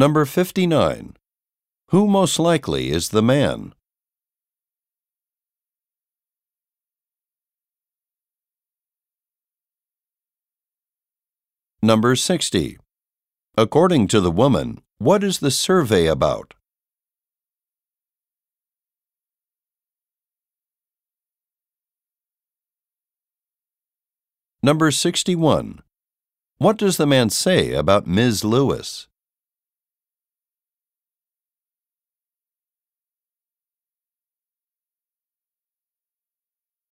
Number 59. Who most likely is the man? Number 60. According to the woman, what is the survey about? Number 61. What does the man say about Ms. Lewis?